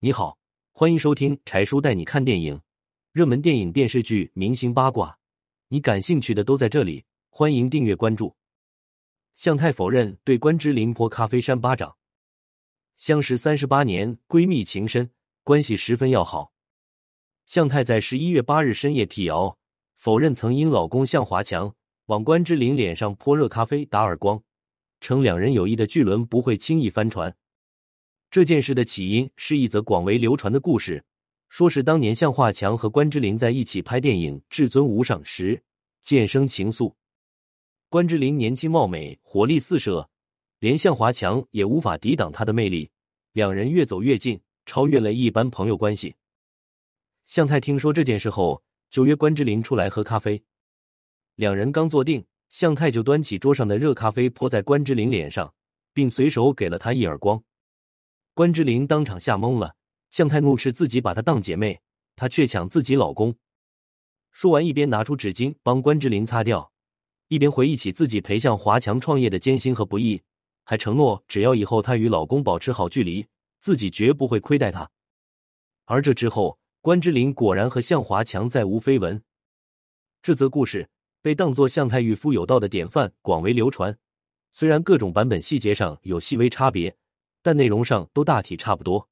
你好，欢迎收听柴叔带你看电影，热门电影、电视剧、明星八卦，你感兴趣的都在这里。欢迎订阅关注。向太否认对关之琳泼咖啡扇巴掌。相识三十八年，闺蜜情深，关系十分要好。向太在十一月八日深夜辟谣，否认曾因老公向华强往关之琳脸上泼热咖啡、打耳光，称两人友谊的巨轮不会轻易翻船。这件事的起因是一则广为流传的故事，说是当年向华强和关之琳在一起拍电影《至尊无上》时渐生情愫。关之琳年轻貌美，活力四射，连向华强也无法抵挡她的魅力，两人越走越近，超越了一般朋友关系。向太听说这件事后，就约关之琳出来喝咖啡。两人刚坐定，向太就端起桌上的热咖啡泼在关之琳脸上，并随手给了她一耳光。关之琳当场吓懵了，向太怒斥自己把她当姐妹，她却抢自己老公。说完，一边拿出纸巾帮关之琳擦掉，一边回忆起自己陪向华强创业的艰辛和不易，还承诺只要以后她与老公保持好距离，自己绝不会亏待她。而这之后，关之琳果然和向华强再无绯闻。这则故事被当作向太御夫有道的典范，广为流传。虽然各种版本细节上有细微差别。但内容上都大体差不多，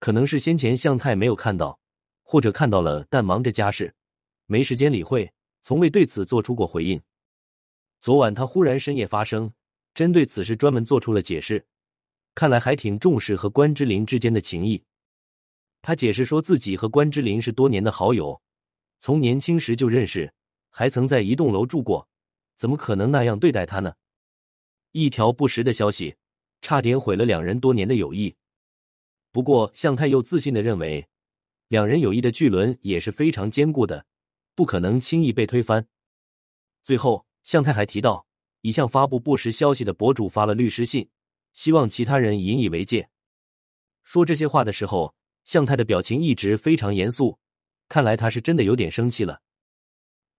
可能是先前向太没有看到，或者看到了但忙着家事，没时间理会，从未对此做出过回应。昨晚他忽然深夜发声，针对此事专门做出了解释，看来还挺重视和关之琳之间的情谊。他解释说自己和关之琳是多年的好友，从年轻时就认识，还曾在一栋楼住过，怎么可能那样对待他呢？一条不实的消息。差点毁了两人多年的友谊。不过，向太又自信的认为，两人友谊的巨轮也是非常坚固的，不可能轻易被推翻。最后，向太还提到，已向发布不实消息的博主发了律师信，希望其他人引以为戒。说这些话的时候，向太的表情一直非常严肃，看来他是真的有点生气了。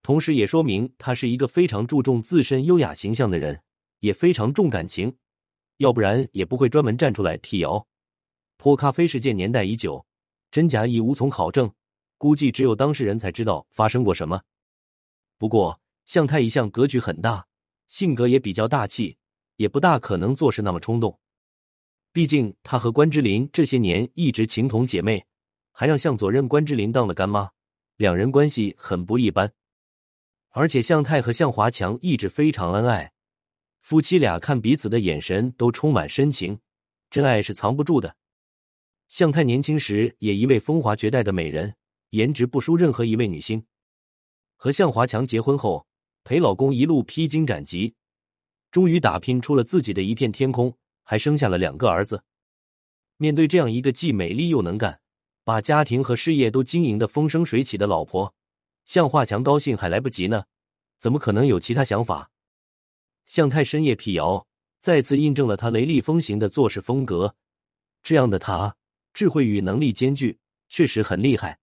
同时，也说明他是一个非常注重自身优雅形象的人，也非常重感情。要不然也不会专门站出来辟谣。泼咖啡事件年代已久，真假亦无从考证，估计只有当事人才知道发生过什么。不过向太一向格局很大，性格也比较大气，也不大可能做事那么冲动。毕竟他和关之琳这些年一直情同姐妹，还让向佐任关之琳当了干妈，两人关系很不一般。而且向太和向华强一直非常恩爱。夫妻俩看彼此的眼神都充满深情，真爱是藏不住的。向太年轻时也一位风华绝代的美人，颜值不输任何一位女星。和向华强结婚后，陪老公一路披荆斩棘，终于打拼出了自己的一片天空，还生下了两个儿子。面对这样一个既美丽又能干，把家庭和事业都经营的风生水起的老婆，向华强高兴还来不及呢，怎么可能有其他想法？向太深夜辟谣，再次印证了他雷厉风行的做事风格。这样的他，智慧与能力兼具，确实很厉害。